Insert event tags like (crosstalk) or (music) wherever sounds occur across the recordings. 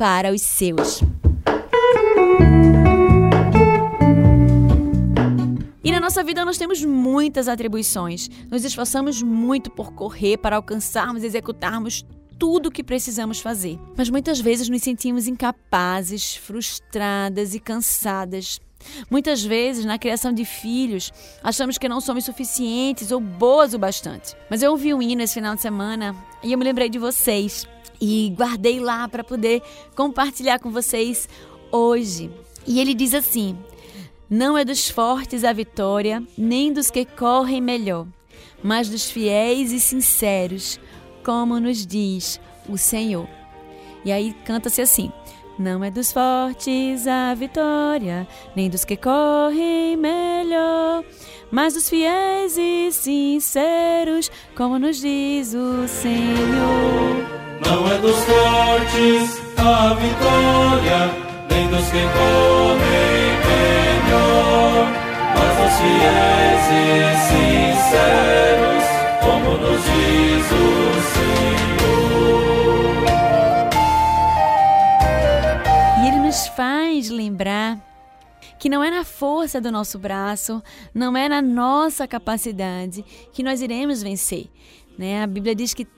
para os seus. E na nossa vida nós temos muitas atribuições. Nos esforçamos muito por correr para alcançarmos e executarmos tudo o que precisamos fazer. Mas muitas vezes nos sentimos incapazes, frustradas e cansadas. Muitas vezes, na criação de filhos, achamos que não somos suficientes ou boas o bastante. Mas eu ouvi um hino esse final de semana e eu me lembrei de vocês e guardei lá para poder compartilhar com vocês hoje. E ele diz assim: Não é dos fortes a vitória, nem dos que correm melhor, mas dos fiéis e sinceros, como nos diz o Senhor. E aí canta-se assim: Não é dos fortes a vitória, nem dos que correm melhor, mas dos fiéis e sinceros, como nos diz o Senhor. Não é dos fortes a vitória, nem dos que correm melhor, mas dos fiéis e sinceros, como nos diz o Senhor. Faz lembrar que não é na força do nosso braço, não é na nossa capacidade que nós iremos vencer. Né? A Bíblia diz que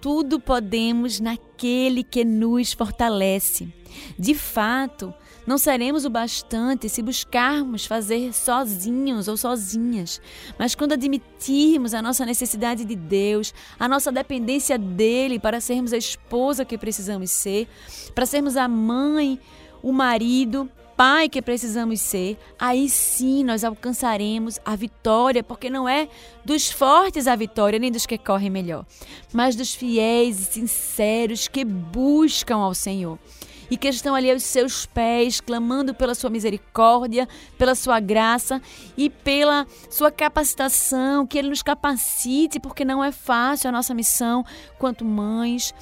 tudo podemos naquele que nos fortalece. De fato, não seremos o bastante se buscarmos fazer sozinhos ou sozinhas, mas quando admitirmos a nossa necessidade de Deus, a nossa dependência dele para sermos a esposa que precisamos ser, para sermos a mãe, o marido, pai que precisamos ser, aí sim nós alcançaremos a vitória, porque não é dos fortes a vitória, nem dos que correm melhor, mas dos fiéis e sinceros que buscam ao Senhor e que estão ali aos seus pés, clamando pela sua misericórdia, pela sua graça e pela sua capacitação, que Ele nos capacite, porque não é fácil a nossa missão quanto mães,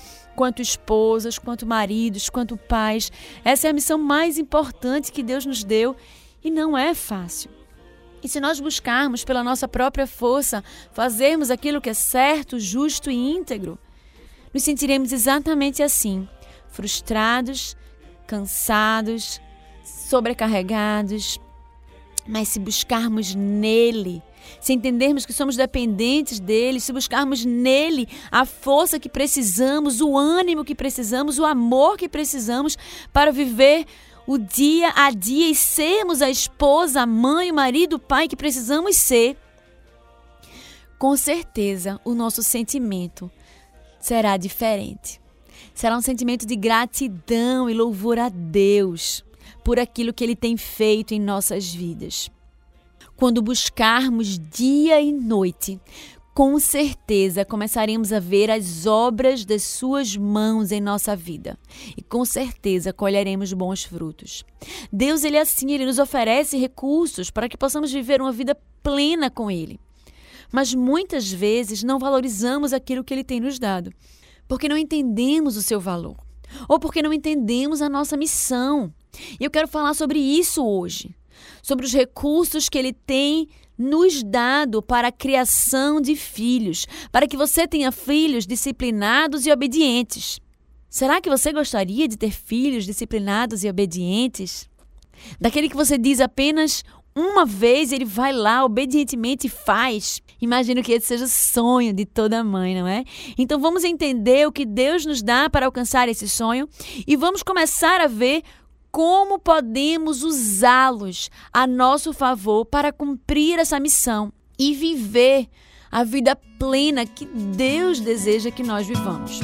quanto esposas, quanto maridos, quanto pais. Essa é a missão mais importante que Deus nos deu e não é fácil. E se nós buscarmos pela nossa própria força fazermos aquilo que é certo, justo e íntegro, nos sentiremos exatamente assim, frustrados, cansados, sobrecarregados. Mas se buscarmos nele, se entendermos que somos dependentes dele, se buscarmos nele a força que precisamos, o ânimo que precisamos, o amor que precisamos para viver o dia a dia e sermos a esposa, a mãe, o marido, o pai que precisamos ser, com certeza o nosso sentimento será diferente. Será um sentimento de gratidão e louvor a Deus por aquilo que Ele tem feito em nossas vidas quando buscarmos dia e noite com certeza começaremos a ver as obras das suas mãos em nossa vida e com certeza colheremos bons frutos. Deus ele é assim, ele nos oferece recursos para que possamos viver uma vida plena com ele. Mas muitas vezes não valorizamos aquilo que ele tem nos dado, porque não entendemos o seu valor ou porque não entendemos a nossa missão. E eu quero falar sobre isso hoje, sobre os recursos que ele tem nos dado para a criação de filhos, para que você tenha filhos disciplinados e obedientes. Será que você gostaria de ter filhos disciplinados e obedientes? Daquele que você diz apenas uma vez ele vai lá obedientemente e faz. Imagino que esse seja o sonho de toda mãe, não é? Então vamos entender o que Deus nos dá para alcançar esse sonho e vamos começar a ver como podemos usá-los a nosso favor para cumprir essa missão e viver a vida plena que Deus deseja que nós vivamos.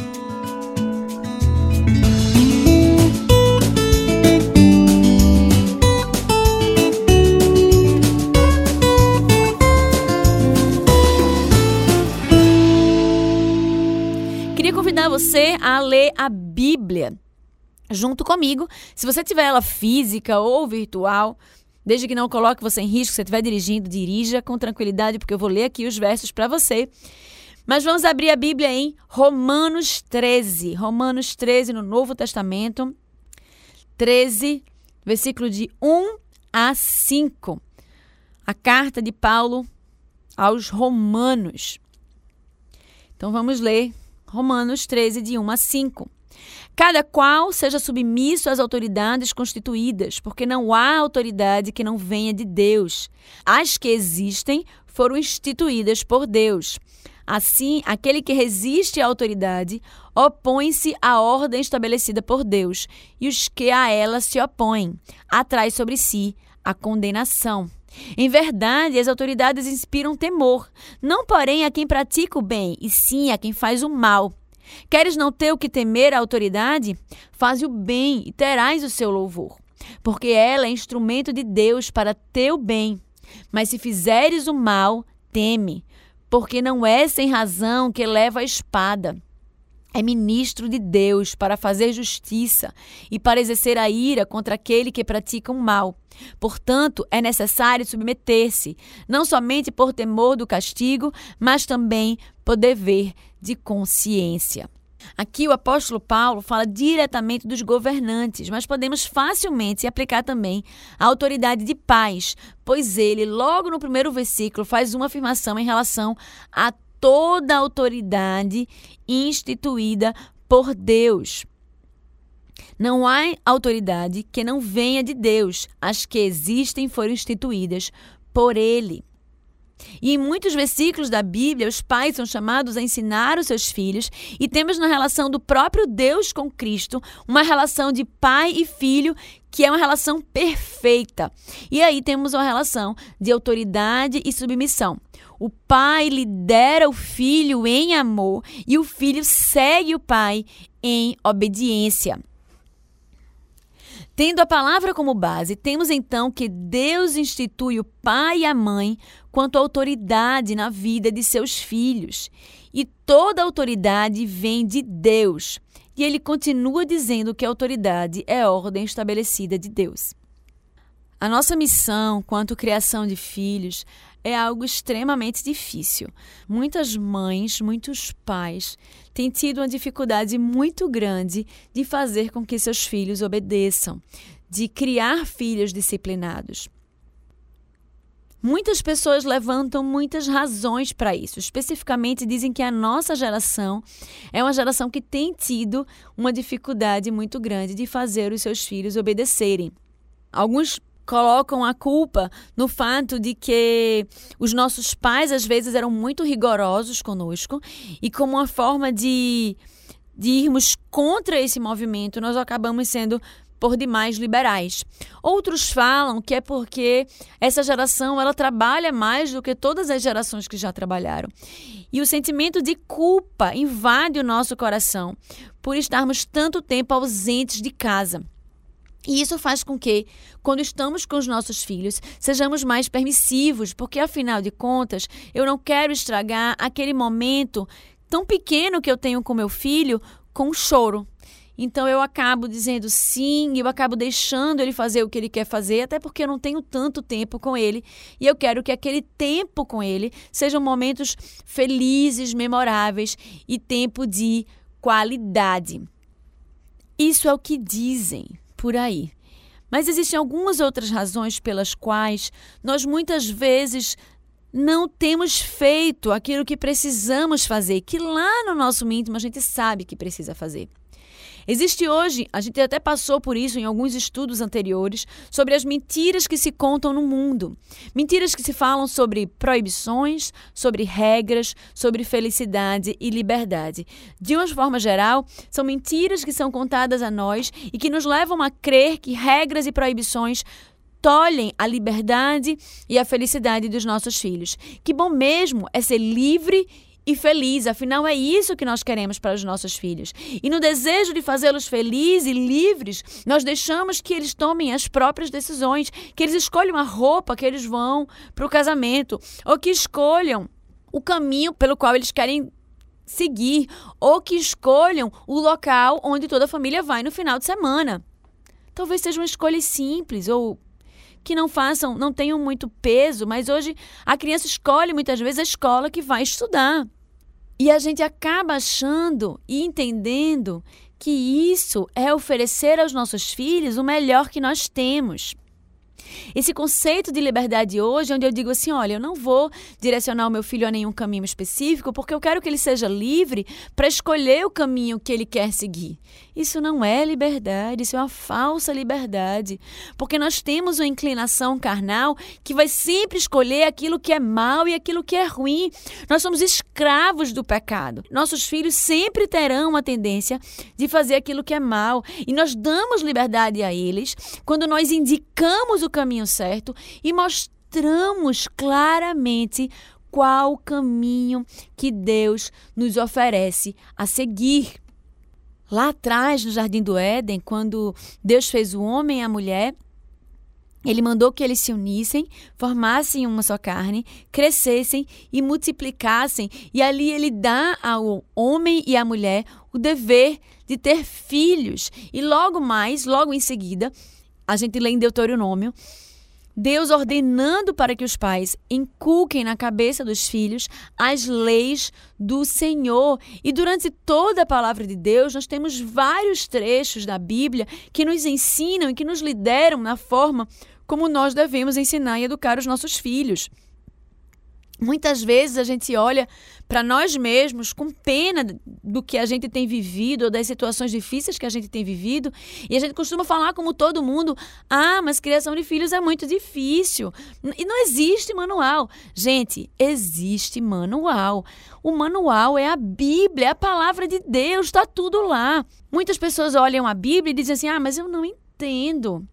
Queria convidar você a ler a Bíblia junto comigo. Se você tiver ela física ou virtual, desde que não coloque você em risco, se você estiver dirigindo, dirija com tranquilidade, porque eu vou ler aqui os versos para você. Mas vamos abrir a Bíblia em Romanos 13. Romanos 13 no Novo Testamento. 13, versículo de 1 a 5. A carta de Paulo aos Romanos. Então vamos ler Romanos 13, de 1 a 5. Cada qual seja submisso às autoridades constituídas, porque não há autoridade que não venha de Deus. As que existem foram instituídas por Deus. Assim, aquele que resiste à autoridade opõe-se à ordem estabelecida por Deus, e os que a ela se opõem atrai sobre si a condenação. Em verdade, as autoridades inspiram temor, não porém a quem pratica o bem, e sim a quem faz o mal. Queres não ter o que temer a autoridade? Faze o bem e terás o seu louvor, porque ela é instrumento de Deus para teu bem. Mas se fizeres o mal, teme, porque não é sem razão que leva a espada. É ministro de Deus para fazer justiça e para exercer a ira contra aquele que pratica o mal. Portanto, é necessário submeter-se, não somente por temor do castigo, mas também por dever de consciência. Aqui o apóstolo Paulo fala diretamente dos governantes, mas podemos facilmente aplicar também a autoridade de pais, pois ele, logo no primeiro versículo, faz uma afirmação em relação a toda a autoridade instituída por Deus. Não há autoridade que não venha de Deus. As que existem foram instituídas por Ele. E em muitos versículos da Bíblia, os pais são chamados a ensinar os seus filhos, e temos na relação do próprio Deus com Cristo uma relação de pai e filho que é uma relação perfeita. E aí temos uma relação de autoridade e submissão. O pai lidera o filho em amor e o filho segue o pai em obediência. Tendo a palavra como base, temos então que Deus institui o pai e a mãe quanto autoridade na vida de seus filhos. E toda autoridade vem de Deus. E ele continua dizendo que a autoridade é ordem estabelecida de Deus. A nossa missão quanto criação de filhos é algo extremamente difícil. Muitas mães, muitos pais têm tido uma dificuldade muito grande de fazer com que seus filhos obedeçam, de criar filhos disciplinados. Muitas pessoas levantam muitas razões para isso. Especificamente, dizem que a nossa geração é uma geração que tem tido uma dificuldade muito grande de fazer os seus filhos obedecerem. Alguns colocam a culpa no fato de que os nossos pais às vezes eram muito rigorosos conosco e como uma forma de, de irmos contra esse movimento, nós acabamos sendo por demais liberais. Outros falam que é porque essa geração ela trabalha mais do que todas as gerações que já trabalharam. E o sentimento de culpa invade o nosso coração por estarmos tanto tempo ausentes de casa. E isso faz com que, quando estamos com os nossos filhos, sejamos mais permissivos, porque afinal de contas, eu não quero estragar aquele momento tão pequeno que eu tenho com meu filho com choro. Então eu acabo dizendo sim, eu acabo deixando ele fazer o que ele quer fazer, até porque eu não tenho tanto tempo com ele. E eu quero que aquele tempo com ele sejam momentos felizes, memoráveis e tempo de qualidade. Isso é o que dizem por aí. Mas existem algumas outras razões pelas quais nós muitas vezes não temos feito aquilo que precisamos fazer, que lá no nosso íntimo a gente sabe que precisa fazer. Existe hoje, a gente até passou por isso em alguns estudos anteriores, sobre as mentiras que se contam no mundo. Mentiras que se falam sobre proibições, sobre regras, sobre felicidade e liberdade. De uma forma geral, são mentiras que são contadas a nós e que nos levam a crer que regras e proibições tolhem a liberdade e a felicidade dos nossos filhos. Que bom mesmo é ser livre e feliz. Afinal, é isso que nós queremos para os nossos filhos. E no desejo de fazê-los felizes e livres, nós deixamos que eles tomem as próprias decisões, que eles escolham a roupa que eles vão para o casamento, ou que escolham o caminho pelo qual eles querem seguir, ou que escolham o local onde toda a família vai no final de semana. Talvez seja uma escolha simples ou que não façam, não tenham muito peso, mas hoje a criança escolhe muitas vezes a escola que vai estudar. E a gente acaba achando e entendendo que isso é oferecer aos nossos filhos o melhor que nós temos. Esse conceito de liberdade hoje, onde eu digo assim: olha, eu não vou direcionar o meu filho a nenhum caminho específico, porque eu quero que ele seja livre para escolher o caminho que ele quer seguir. Isso não é liberdade, isso é uma falsa liberdade. Porque nós temos uma inclinação carnal que vai sempre escolher aquilo que é mal e aquilo que é ruim. Nós somos escravos do pecado. Nossos filhos sempre terão uma tendência de fazer aquilo que é mal. E nós damos liberdade a eles quando nós indicamos o caminho certo e mostramos claramente qual o caminho que Deus nos oferece a seguir. Lá atrás, no Jardim do Éden, quando Deus fez o homem e a mulher, ele mandou que eles se unissem, formassem uma só carne, crescessem e multiplicassem. E ali ele dá ao homem e à mulher o dever de ter filhos. E logo mais, logo em seguida, a gente lê em Deuteronômio, Deus ordenando para que os pais inculquem na cabeça dos filhos as leis do Senhor. E durante toda a palavra de Deus, nós temos vários trechos da Bíblia que nos ensinam e que nos lideram na forma como nós devemos ensinar e educar os nossos filhos. Muitas vezes a gente olha para nós mesmos com pena do que a gente tem vivido, ou das situações difíceis que a gente tem vivido, e a gente costuma falar como todo mundo: ah, mas criação de filhos é muito difícil. E não existe manual. Gente, existe manual. O manual é a Bíblia, é a palavra de Deus, está tudo lá. Muitas pessoas olham a Bíblia e dizem assim: ah, mas eu não entendo.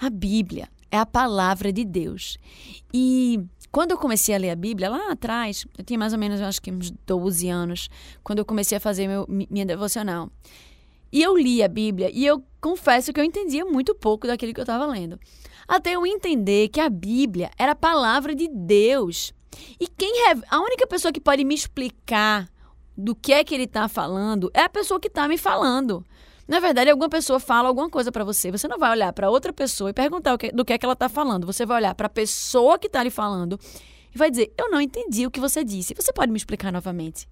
A Bíblia é a palavra de Deus. E quando eu comecei a ler a Bíblia, lá atrás, eu tinha mais ou menos, acho que uns 12 anos, quando eu comecei a fazer meu, minha devocional. E eu li a Bíblia e eu confesso que eu entendia muito pouco daquilo que eu estava lendo. Até eu entender que a Bíblia era a palavra de Deus. E quem a única pessoa que pode me explicar do que é que ele está falando é a pessoa que está me falando. Na verdade, alguma pessoa fala alguma coisa para você, você não vai olhar para outra pessoa e perguntar que, do que é que ela está falando. Você vai olhar para a pessoa que está lhe falando e vai dizer: Eu não entendi o que você disse. Você pode me explicar novamente?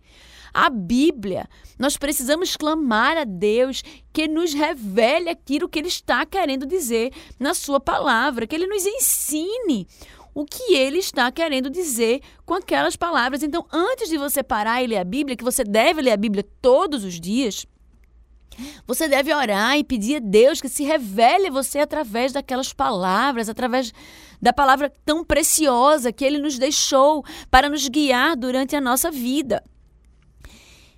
A Bíblia, nós precisamos clamar a Deus que nos revele aquilo que Ele está querendo dizer na Sua palavra, que Ele nos ensine o que ele está querendo dizer com aquelas palavras. Então, antes de você parar e ler a Bíblia, que você deve ler a Bíblia todos os dias, você deve orar e pedir a Deus que se revele a você através daquelas palavras, através da palavra tão preciosa que Ele nos deixou para nos guiar durante a nossa vida.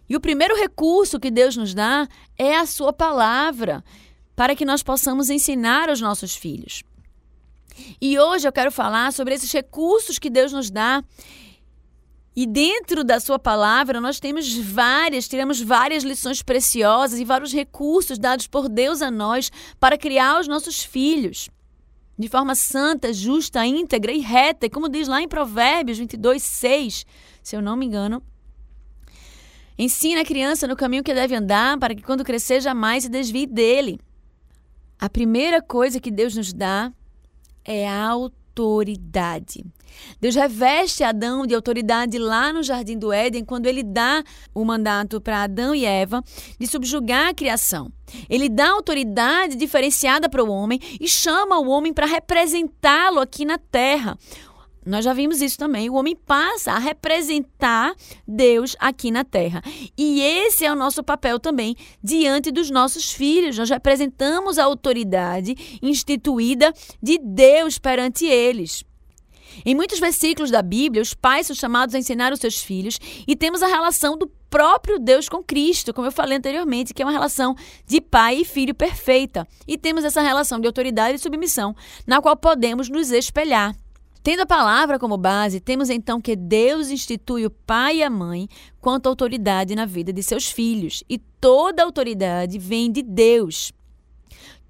E o primeiro recurso que Deus nos dá é a Sua palavra, para que nós possamos ensinar aos nossos filhos. E hoje eu quero falar sobre esses recursos que Deus nos dá E dentro da sua palavra, nós temos várias, tiramos várias lições preciosas e vários recursos dados por Deus a nós para criar os nossos filhos de forma santa, justa, íntegra e reta, como diz lá em Provérbios 22, 6, se eu não me engano. Ensina a criança no caminho que deve andar, para que quando crescer jamais se desvie dele. A primeira coisa que Deus nos dá é a autoridade. Deus reveste Adão de autoridade lá no Jardim do Éden, quando ele dá o mandato para Adão e Eva de subjugar a criação. Ele dá autoridade diferenciada para o homem e chama o homem para representá-lo aqui na terra. Nós já vimos isso também. O homem passa a representar Deus aqui na terra. E esse é o nosso papel também diante dos nossos filhos. Nós representamos a autoridade instituída de Deus perante eles. Em muitos versículos da Bíblia, os pais são chamados a ensinar os seus filhos e temos a relação do próprio Deus com Cristo, como eu falei anteriormente, que é uma relação de pai e filho perfeita. E temos essa relação de autoridade e submissão, na qual podemos nos espelhar. Tendo a palavra como base, temos então que Deus institui o pai e a mãe quanto autoridade na vida de seus filhos, e toda autoridade vem de Deus.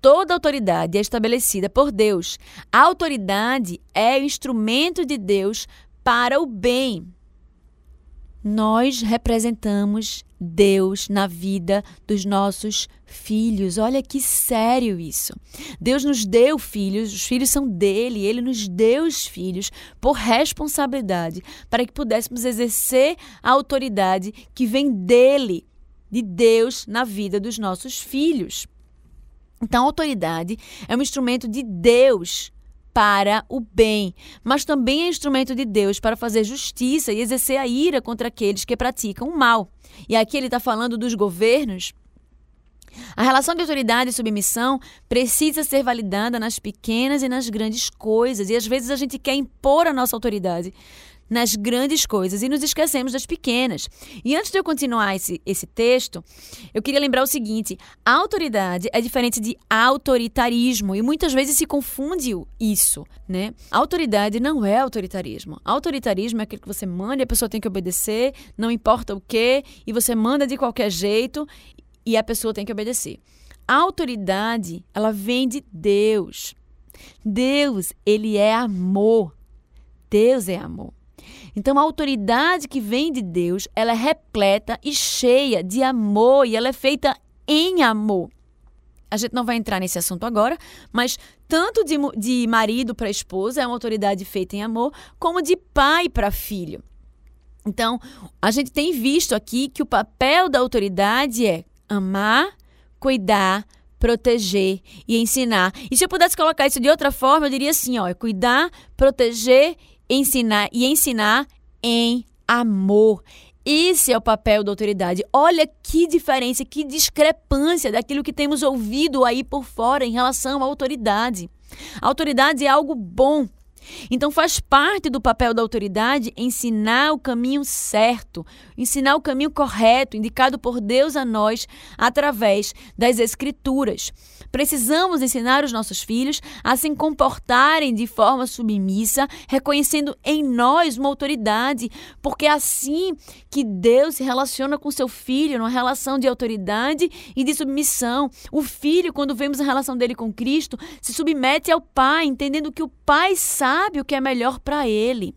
Toda autoridade é estabelecida por Deus. A autoridade é o instrumento de Deus para o bem. Nós representamos Deus na vida dos nossos filhos. Olha que sério isso. Deus nos deu filhos, os filhos são dele, ele nos deu os filhos por responsabilidade, para que pudéssemos exercer a autoridade que vem dele, de Deus, na vida dos nossos filhos. Então, a autoridade é um instrumento de Deus para o bem, mas também é instrumento de Deus para fazer justiça e exercer a ira contra aqueles que praticam o mal. E aqui ele está falando dos governos. A relação de autoridade e submissão precisa ser validada nas pequenas e nas grandes coisas, e às vezes a gente quer impor a nossa autoridade nas grandes coisas e nos esquecemos das pequenas. E antes de eu continuar esse, esse texto, eu queria lembrar o seguinte: a autoridade é diferente de autoritarismo e muitas vezes se confunde isso, né? autoridade não é autoritarismo. Autoritarismo é aquilo que você manda e a pessoa tem que obedecer, não importa o que, e você manda de qualquer jeito e a pessoa tem que obedecer. A autoridade, ela vem de Deus. Deus, ele é amor. Deus é amor. Então a autoridade que vem de Deus, ela é repleta e cheia de amor e ela é feita em amor. A gente não vai entrar nesse assunto agora, mas tanto de, de marido para esposa é uma autoridade feita em amor, como de pai para filho. Então, a gente tem visto aqui que o papel da autoridade é amar, cuidar, proteger e ensinar. E se eu pudesse colocar isso de outra forma, eu diria assim, ó, é cuidar, proteger ensinar e ensinar em amor. Esse é o papel da autoridade. Olha que diferença, que discrepância daquilo que temos ouvido aí por fora em relação à autoridade. A autoridade é algo bom, então faz parte do papel da autoridade ensinar o caminho certo, ensinar o caminho correto, indicado por Deus a nós através das Escrituras. Precisamos ensinar os nossos filhos a se comportarem de forma submissa, reconhecendo em nós uma autoridade, porque é assim que Deus se relaciona com seu filho, numa relação de autoridade e de submissão. O filho, quando vemos a relação dele com Cristo, se submete ao Pai, entendendo que o Pai sabe o que é melhor para ele.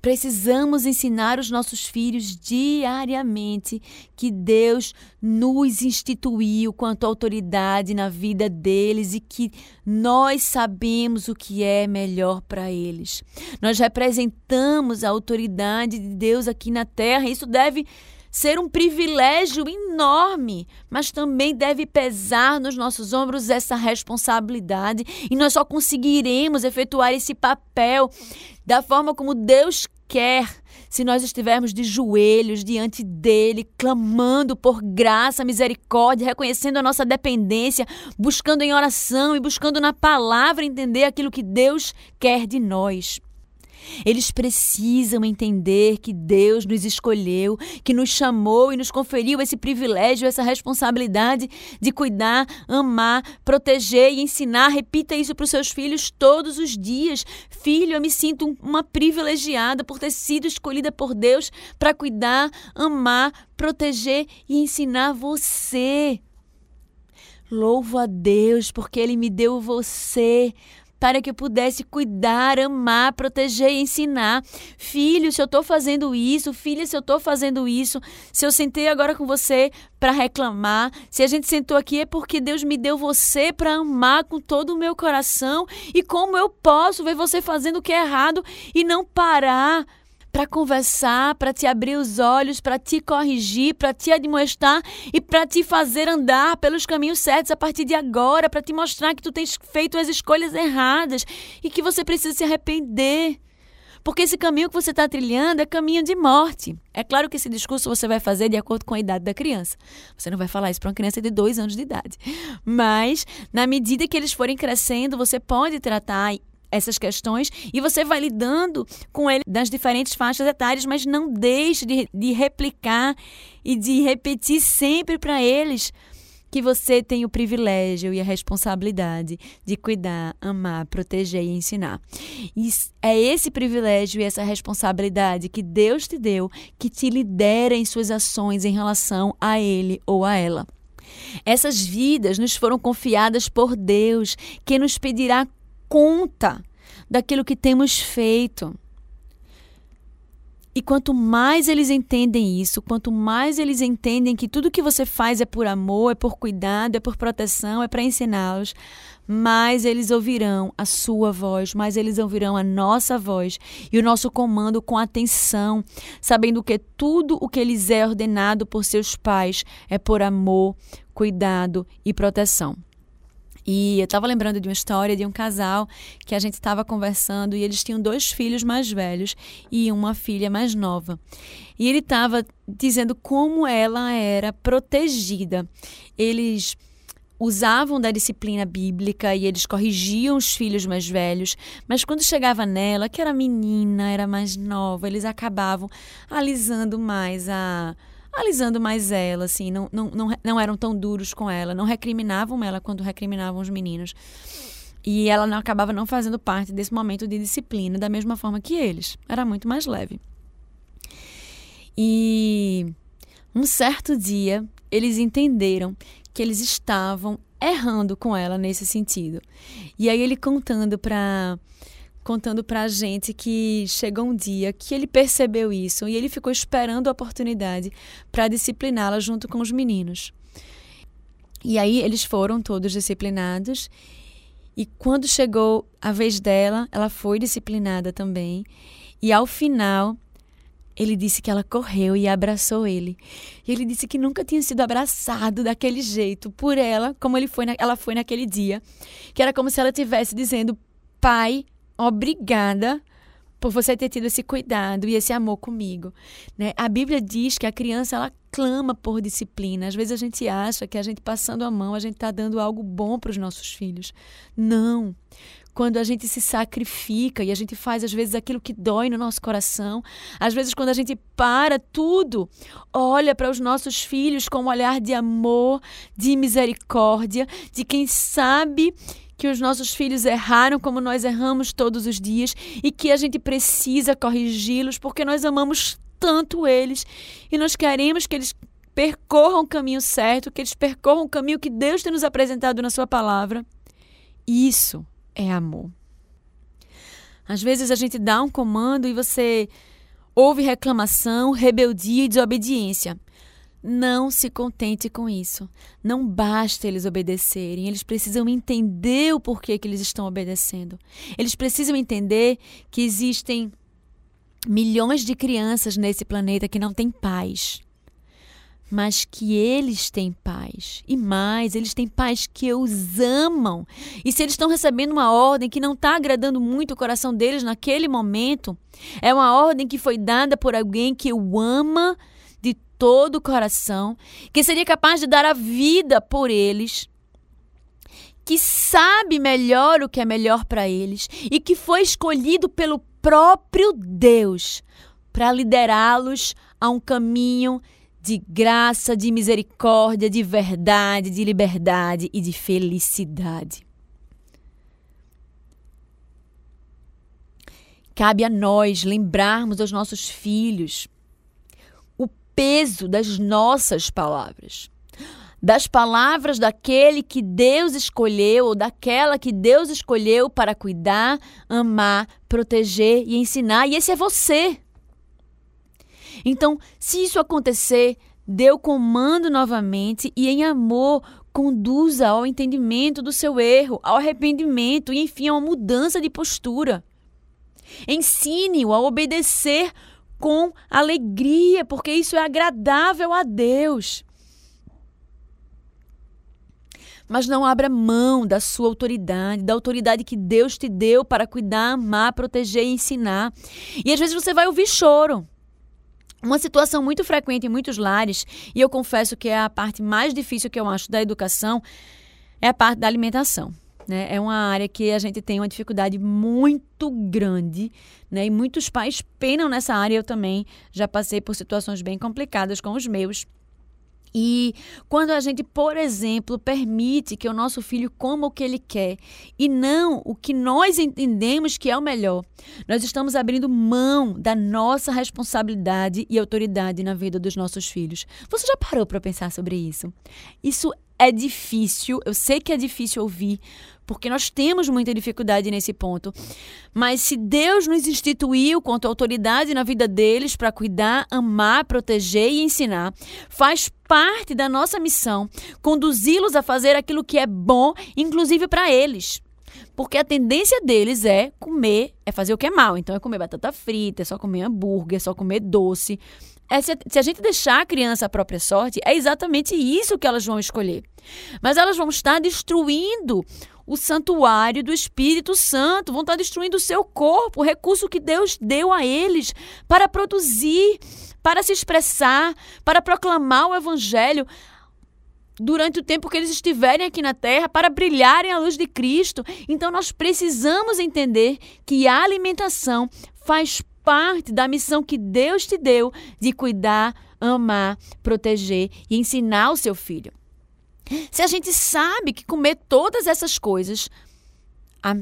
Precisamos ensinar os nossos filhos diariamente que Deus nos instituiu quanto autoridade na vida deles e que nós sabemos o que é melhor para eles. Nós representamos a autoridade de Deus aqui na terra, isso deve ser um privilégio enorme, mas também deve pesar nos nossos ombros essa responsabilidade e nós só conseguiremos efetuar esse papel da forma como Deus quer se nós estivermos de joelhos diante dele, clamando por graça, misericórdia, reconhecendo a nossa dependência, buscando em oração e buscando na palavra entender aquilo que Deus quer de nós. Eles precisam entender que Deus nos escolheu, que nos chamou e nos conferiu esse privilégio, essa responsabilidade de cuidar, amar, proteger e ensinar. Repita isso para os seus filhos todos os dias. Filho, eu me sinto uma privilegiada por ter sido escolhida por Deus para cuidar, amar, proteger e ensinar você. Louvo a Deus porque Ele me deu você para que eu pudesse cuidar, amar, proteger e ensinar. Filho, se eu estou fazendo isso, filha, se eu estou fazendo isso, se eu sentei agora com você para reclamar, se a gente sentou aqui é porque Deus me deu você para amar com todo o meu coração. E como eu posso ver você fazendo o que é errado e não parar? Para conversar, para te abrir os olhos, para te corrigir, para te admoestar e para te fazer andar pelos caminhos certos a partir de agora, para te mostrar que tu tens feito as escolhas erradas e que você precisa se arrepender. Porque esse caminho que você está trilhando é caminho de morte. É claro que esse discurso você vai fazer de acordo com a idade da criança. Você não vai falar isso para uma criança de dois anos de idade. Mas, na medida que eles forem crescendo, você pode tratar essas questões e você vai lidando com ele das diferentes faixas etárias, mas não deixe de, de replicar e de repetir sempre para eles que você tem o privilégio e a responsabilidade de cuidar, amar, proteger e ensinar. E é esse privilégio e essa responsabilidade que Deus te deu que te lidera em suas ações em relação a ele ou a ela. Essas vidas nos foram confiadas por Deus, que nos pedirá conta daquilo que temos feito. E quanto mais eles entendem isso, quanto mais eles entendem que tudo que você faz é por amor, é por cuidado, é por proteção, é para ensiná-los, mais eles ouvirão a sua voz, mais eles ouvirão a nossa voz e o nosso comando com atenção, sabendo que tudo o que lhes é ordenado por seus pais é por amor, cuidado e proteção. E eu estava lembrando de uma história de um casal que a gente estava conversando e eles tinham dois filhos mais velhos e uma filha mais nova. E ele estava dizendo como ela era protegida. Eles usavam da disciplina bíblica e eles corrigiam os filhos mais velhos, mas quando chegava nela, que era menina, era mais nova, eles acabavam alisando mais a alisando mais ela, assim, não, não, não, não eram tão duros com ela, não recriminavam ela quando recriminavam os meninos. E ela não acabava não fazendo parte desse momento de disciplina da mesma forma que eles. Era muito mais leve. E um certo dia, eles entenderam que eles estavam errando com ela nesse sentido. E aí ele contando para contando para a gente que chegou um dia que ele percebeu isso e ele ficou esperando a oportunidade para discipliná-la junto com os meninos. E aí eles foram todos disciplinados e quando chegou a vez dela, ela foi disciplinada também. E ao final, ele disse que ela correu e abraçou ele. E ele disse que nunca tinha sido abraçado daquele jeito por ela, como ele foi na, ela foi naquele dia. Que era como se ela estivesse dizendo: Pai, obrigada por você ter tido esse cuidado e esse amor comigo. Né? A Bíblia diz que a criança ela clama por disciplina. Às vezes a gente acha que a gente passando a mão a gente está dando algo bom para os nossos filhos. Não. Quando a gente se sacrifica e a gente faz às vezes aquilo que dói no nosso coração, às vezes quando a gente para tudo, olha para os nossos filhos com um olhar de amor, de misericórdia, de quem sabe que os nossos filhos erraram como nós erramos todos os dias e que a gente precisa corrigi-los porque nós amamos tanto eles e nós queremos que eles percorram o caminho certo, que eles percorram o caminho que Deus tem nos apresentado na Sua palavra. Isso é amor. Às vezes a gente dá um comando e você ouve reclamação, rebeldia e desobediência. Não se contente com isso. Não basta eles obedecerem, eles precisam entender o porquê que eles estão obedecendo. Eles precisam entender que existem milhões de crianças nesse planeta que não têm paz. Mas que eles têm paz. E mais, eles têm paz que os amam. E se eles estão recebendo uma ordem que não está agradando muito o coração deles naquele momento, é uma ordem que foi dada por alguém que o ama todo o coração, que seria capaz de dar a vida por eles, que sabe melhor o que é melhor para eles e que foi escolhido pelo próprio Deus para liderá-los a um caminho de graça, de misericórdia, de verdade, de liberdade e de felicidade. Cabe a nós lembrarmos aos nossos filhos peso das nossas palavras. Das palavras daquele que Deus escolheu ou daquela que Deus escolheu para cuidar, amar, proteger e ensinar. E esse é você. Então, se isso acontecer, dê o comando novamente e, em amor, conduza ao entendimento do seu erro, ao arrependimento e, enfim, a uma mudança de postura. Ensine-o a obedecer com alegria, porque isso é agradável a Deus. Mas não abra mão da sua autoridade, da autoridade que Deus te deu para cuidar, amar, proteger e ensinar. E às vezes você vai ouvir choro. Uma situação muito frequente em muitos lares, e eu confesso que é a parte mais difícil que eu acho da educação, é a parte da alimentação. Né? É uma área que a gente tem uma dificuldade muito grande, né? E muitos pais penam nessa área. Eu também já passei por situações bem complicadas com os meus. E quando a gente, por exemplo, permite que o nosso filho coma o que ele quer e não o que nós entendemos que é o melhor, nós estamos abrindo mão da nossa responsabilidade e autoridade na vida dos nossos filhos. Você já parou para pensar sobre isso? Isso é difícil, eu sei que é difícil ouvir, porque nós temos muita dificuldade nesse ponto. Mas se Deus nos instituiu quanto autoridade na vida deles para cuidar, amar, proteger e ensinar, faz parte da nossa missão conduzi-los a fazer aquilo que é bom, inclusive para eles. Porque a tendência deles é comer, é fazer o que é mal. Então é comer batata frita, é só comer hambúrguer, é só comer doce. É se, se a gente deixar a criança à própria sorte, é exatamente isso que elas vão escolher. Mas elas vão estar destruindo o santuário do Espírito Santo, vão estar destruindo o seu corpo, o recurso que Deus deu a eles para produzir, para se expressar, para proclamar o Evangelho durante o tempo que eles estiverem aqui na terra, para brilharem a luz de Cristo. Então nós precisamos entender que a alimentação faz parte da missão que Deus te deu de cuidar, amar, proteger e ensinar o seu filho. Se a gente sabe que comer todas essas coisas a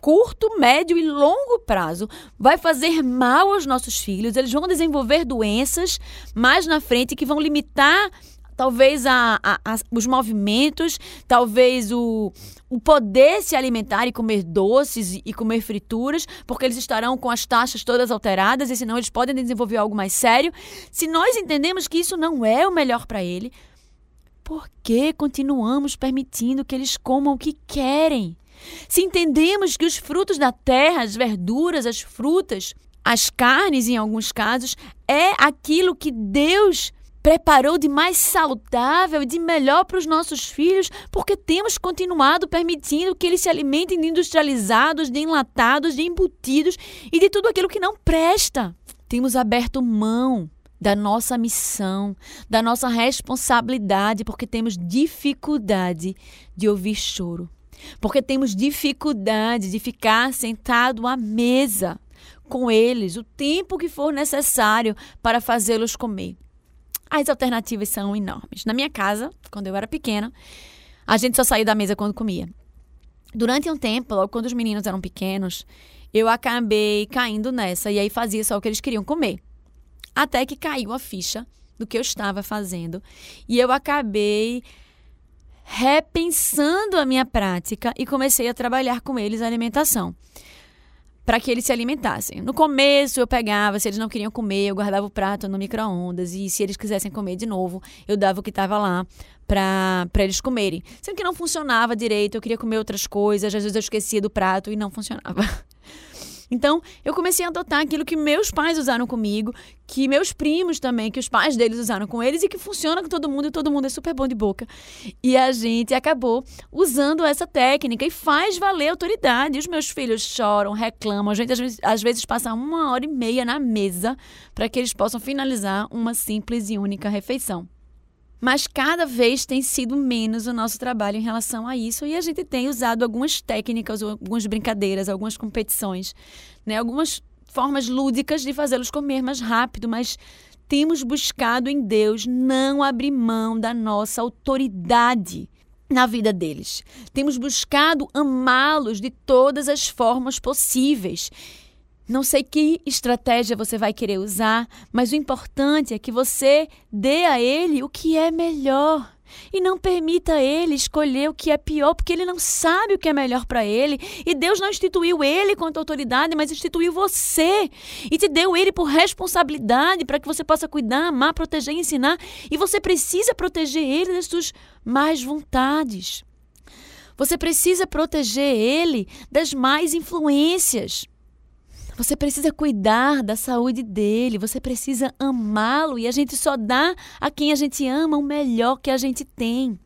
curto, médio e longo prazo vai fazer mal aos nossos filhos, eles vão desenvolver doenças mais na frente que vão limitar talvez a, a, a, os movimentos, talvez o, o poder se alimentar e comer doces e, comer frituras, porque eles estarão com as taxas todas alteradas e senão eles podem desenvolver algo mais sério. Se nós entendemos que isso não é o melhor para ele, por que continuamos permitindo que eles comam o que querem? Se entendemos que os frutos da terra, as verduras, as frutas, as carnes, em alguns casos, é aquilo que Deus preparou de mais saudável e de melhor para os nossos filhos, porque temos continuado permitindo que eles se alimentem de industrializados, de enlatados, de embutidos e de tudo aquilo que não presta. Temos aberto mão da nossa missão, da nossa responsabilidade, porque temos dificuldade de ouvir choro, porque temos dificuldade de ficar sentado à mesa com eles o tempo que for necessário para fazê-los comer. As alternativas são enormes. Na minha casa, quando eu era pequena, a gente só saía da mesa quando comia. Durante um tempo, logo quando os meninos eram pequenos, eu acabei caindo nessa e aí fazia só o que eles queriam comer. Até que caiu a ficha do que eu estava fazendo e eu acabei repensando a minha prática e comecei a trabalhar com eles a alimentação para que eles se alimentassem. No começo eu pegava, se eles não queriam comer, eu guardava o prato no micro-ondas e se eles quisessem comer de novo, eu dava o que estava lá para eles comerem. Sendo que não funcionava direito, eu queria comer outras coisas, às vezes eu esquecia do prato e não funcionava. (laughs) Então, eu comecei a adotar aquilo que meus pais usaram comigo, que meus primos também, que os pais deles usaram com eles e que funciona com todo mundo e todo mundo é super bom de boca. E a gente acabou usando essa técnica e faz valer a autoridade. Os meus filhos choram, reclamam, a gente às vezes, às vezes passa uma hora e meia na mesa para que eles possam finalizar uma simples e única refeição. Mas cada vez tem sido menos o nosso trabalho em relação a isso e a gente tem usado algumas técnicas, algumas brincadeiras, algumas competições, né? algumas formas lúdicas de fazê-los comer mais rápido, mas temos buscado em Deus não abrir mão da nossa autoridade na vida deles. Temos buscado amá-los de todas as formas possíveis. Não sei que estratégia você vai querer usar, mas o importante é que você dê a ele o que é melhor. E não permita ele escolher o que é pior, porque ele não sabe o que é melhor para ele. E Deus não instituiu ele quanto autoridade, mas instituiu você. E te deu ele por responsabilidade para que você possa cuidar, amar, proteger e ensinar. E você precisa proteger ele das suas más vontades. Você precisa proteger ele das más influências. Você precisa cuidar da saúde dele, você precisa amá-lo e a gente só dá a quem a gente ama o melhor que a gente tem.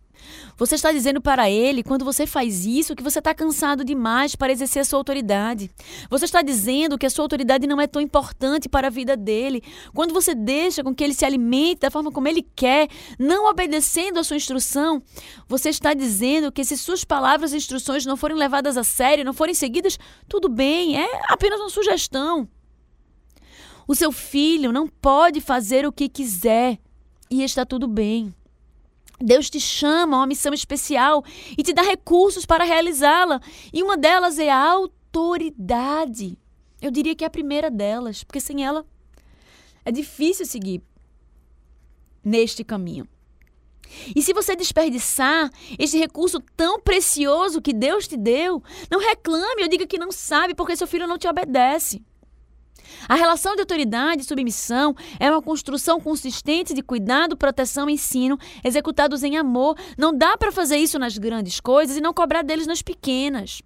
Você está dizendo para ele, quando você faz isso, que você está cansado demais para exercer a sua autoridade. Você está dizendo que a sua autoridade não é tão importante para a vida dele. Quando você deixa com que ele se alimente da forma como ele quer, não obedecendo a sua instrução, você está dizendo que se suas palavras e instruções não forem levadas a sério, não forem seguidas, tudo bem, é apenas uma sugestão. O seu filho não pode fazer o que quiser e está tudo bem. Deus te chama a uma missão especial e te dá recursos para realizá-la. E uma delas é a autoridade. Eu diria que é a primeira delas, porque sem ela é difícil seguir neste caminho. E se você desperdiçar este recurso tão precioso que Deus te deu, não reclame ou diga que não sabe porque seu filho não te obedece. A relação de autoridade e submissão é uma construção consistente de cuidado, proteção e ensino executados em amor. Não dá para fazer isso nas grandes coisas e não cobrar deles nas pequenas.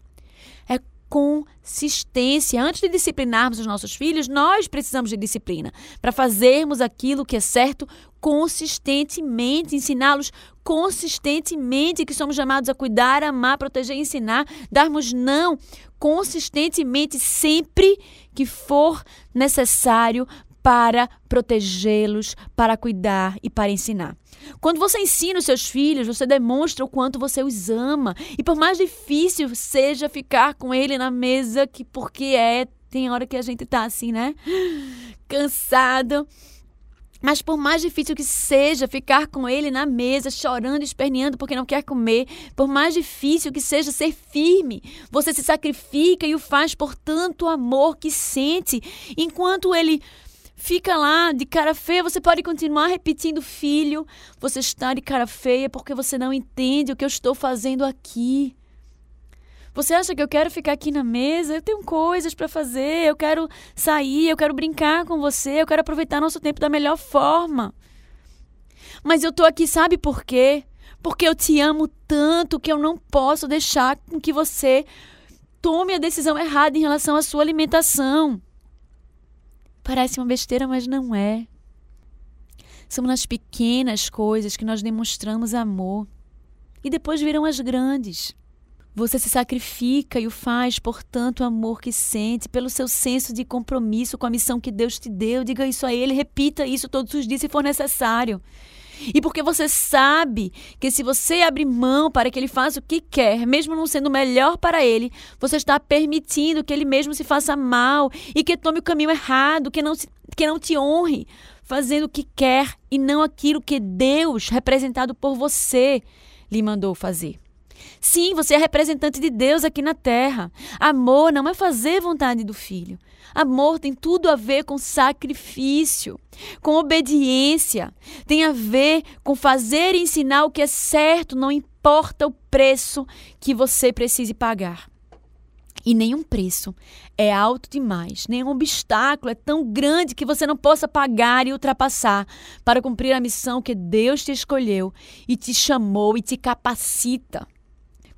É consistência. Antes de disciplinarmos os nossos filhos, nós precisamos de disciplina para fazermos aquilo que é certo consistentemente, ensiná-los consistentemente que somos chamados a cuidar, amar, proteger ensinar, darmos não consistentemente sempre que for necessário para protegê-los, para cuidar e para ensinar. Quando você ensina os seus filhos, você demonstra o quanto você os ama. E por mais difícil seja ficar com ele na mesa, que porque é, tem hora que a gente tá assim, né? Cansado. Mas por mais difícil que seja ficar com ele na mesa, chorando, esperneando porque não quer comer, por mais difícil que seja ser firme, você se sacrifica e o faz por tanto amor que sente, enquanto ele fica lá de cara feia, você pode continuar repetindo, filho, você está de cara feia porque você não entende o que eu estou fazendo aqui. Você acha que eu quero ficar aqui na mesa? Eu tenho coisas para fazer, eu quero sair, eu quero brincar com você, eu quero aproveitar nosso tempo da melhor forma. Mas eu tô aqui, sabe por quê? Porque eu te amo tanto que eu não posso deixar com que você tome a decisão errada em relação à sua alimentação. Parece uma besteira, mas não é. São nas pequenas coisas que nós demonstramos amor. E depois virão as grandes. Você se sacrifica e o faz por tanto amor que sente, pelo seu senso de compromisso com a missão que Deus te deu. Diga isso a Ele, repita isso todos os dias se for necessário. E porque você sabe que se você abrir mão para que ele faça o que quer, mesmo não sendo melhor para ele, você está permitindo que ele mesmo se faça mal e que tome o caminho errado, que não, se, que não te honre, fazendo o que quer e não aquilo que Deus, representado por você, lhe mandou fazer. Sim, você é representante de Deus aqui na terra. Amor não é fazer vontade do filho. Amor tem tudo a ver com sacrifício, com obediência. Tem a ver com fazer e ensinar o que é certo, não importa o preço que você precise pagar. E nenhum preço é alto demais, nenhum obstáculo é tão grande que você não possa pagar e ultrapassar para cumprir a missão que Deus te escolheu e te chamou e te capacita.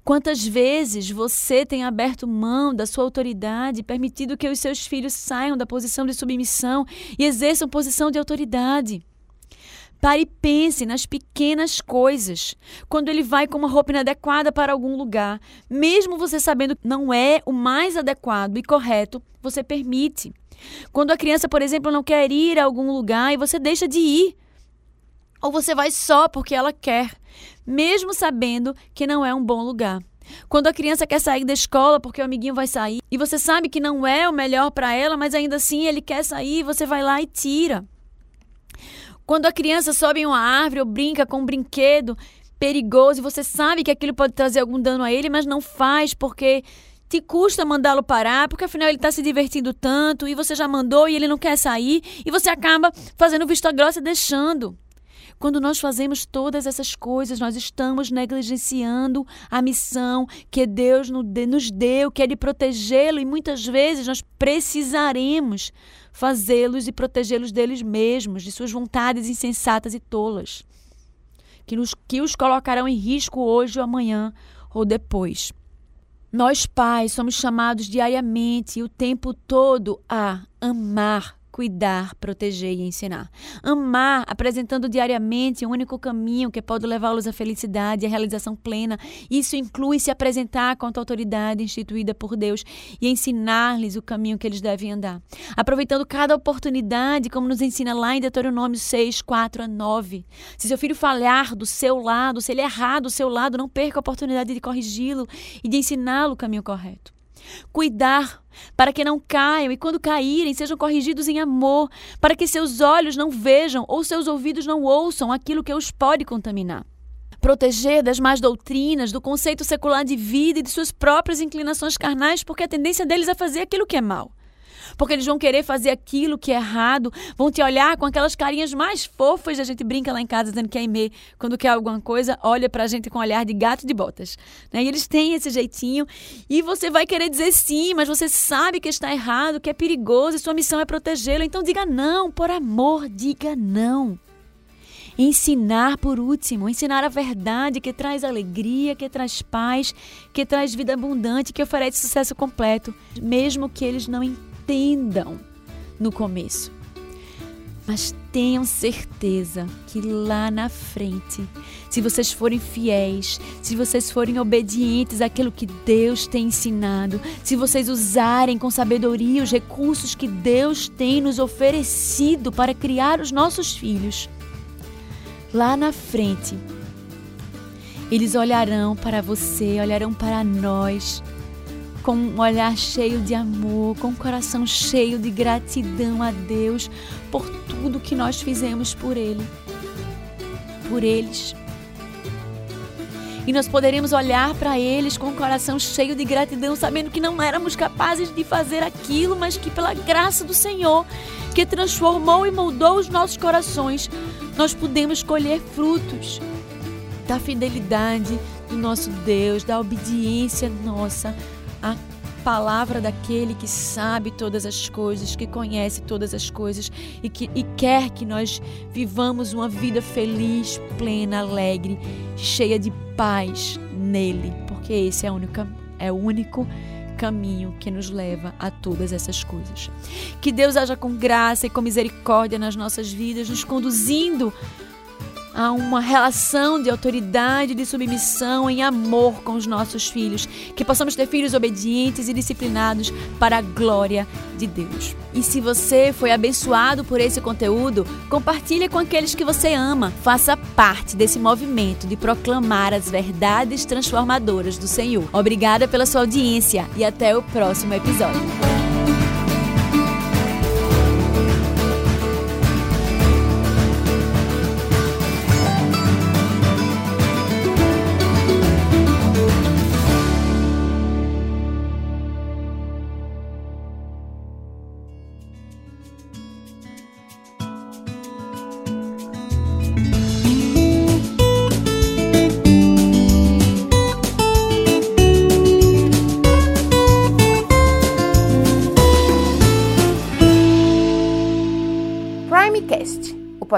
Quantas vezes você tem aberto mão da sua autoridade, permitido que os seus filhos saiam da posição de submissão e exerçam posição de autoridade? Pare e pense nas pequenas coisas. Quando ele vai com uma roupa inadequada para algum lugar, mesmo você sabendo que não é o mais adequado e correto, você permite. Quando a criança, por exemplo, não quer ir a algum lugar e você deixa de ir. Ou você vai só porque ela quer, mesmo sabendo que não é um bom lugar. Quando a criança quer sair da escola porque o amiguinho vai sair e você sabe que não é o melhor para ela, mas ainda assim ele quer sair, você vai lá e tira. Quando a criança sobe em uma árvore ou brinca com um brinquedo perigoso e você sabe que aquilo pode trazer algum dano a ele, mas não faz porque te custa mandá-lo parar, porque afinal ele está se divertindo tanto e você já mandou e ele não quer sair e você acaba fazendo vista grossa e deixando. Quando nós fazemos todas essas coisas, nós estamos negligenciando a missão que Deus nos deu, que é de protegê-lo, e muitas vezes nós precisaremos fazê-los e protegê-los deles mesmos, de suas vontades insensatas e tolas, que, nos, que os colocarão em risco hoje ou amanhã ou depois. Nós, pais, somos chamados diariamente e o tempo todo a amar cuidar, proteger e ensinar. Amar, apresentando diariamente o um único caminho que pode levá-los à felicidade e à realização plena. Isso inclui se apresentar quanto autoridade instituída por Deus e ensinar-lhes o caminho que eles devem andar. Aproveitando cada oportunidade, como nos ensina lá em Deuteronômio 6, 4 a 9. Se seu filho falhar do seu lado, se ele errar do seu lado, não perca a oportunidade de corrigi-lo e de ensiná-lo o caminho correto. Cuidar para que não caiam e, quando caírem, sejam corrigidos em amor, para que seus olhos não vejam ou seus ouvidos não ouçam aquilo que os pode contaminar. Proteger das más doutrinas, do conceito secular de vida e de suas próprias inclinações carnais, porque a tendência deles é fazer aquilo que é mal porque eles vão querer fazer aquilo que é errado, vão te olhar com aquelas carinhas mais fofas. A gente brinca lá em casa dizendo que é Aimee, quando quer alguma coisa, olha pra gente com um olhar de gato de botas. Né? E eles têm esse jeitinho e você vai querer dizer sim, mas você sabe que está errado, que é perigoso e sua missão é protegê-lo. Então diga não, por amor, diga não. Ensinar, por último, ensinar a verdade que traz alegria, que traz paz, que traz vida abundante, que oferece sucesso completo, mesmo que eles não entendam entendam no começo. Mas tenham certeza que lá na frente, se vocês forem fiéis, se vocês forem obedientes àquilo que Deus tem ensinado, se vocês usarem com sabedoria os recursos que Deus tem nos oferecido para criar os nossos filhos, lá na frente, eles olharão para você, olharão para nós com um olhar cheio de amor, com um coração cheio de gratidão a Deus por tudo que nós fizemos por Ele, por eles. E nós poderemos olhar para eles com um coração cheio de gratidão, sabendo que não éramos capazes de fazer aquilo, mas que pela graça do Senhor, que transformou e moldou os nossos corações, nós podemos colher frutos da fidelidade do nosso Deus, da obediência nossa a palavra daquele que sabe todas as coisas, que conhece todas as coisas e que e quer que nós vivamos uma vida feliz, plena, alegre, cheia de paz nele, porque esse é o único, é o único caminho que nos leva a todas essas coisas. Que Deus haja com graça e com misericórdia nas nossas vidas, nos conduzindo a uma relação de autoridade, de submissão, em amor com os nossos filhos. Que possamos ter filhos obedientes e disciplinados para a glória de Deus. E se você foi abençoado por esse conteúdo, compartilhe com aqueles que você ama. Faça parte desse movimento de proclamar as verdades transformadoras do Senhor. Obrigada pela sua audiência e até o próximo episódio.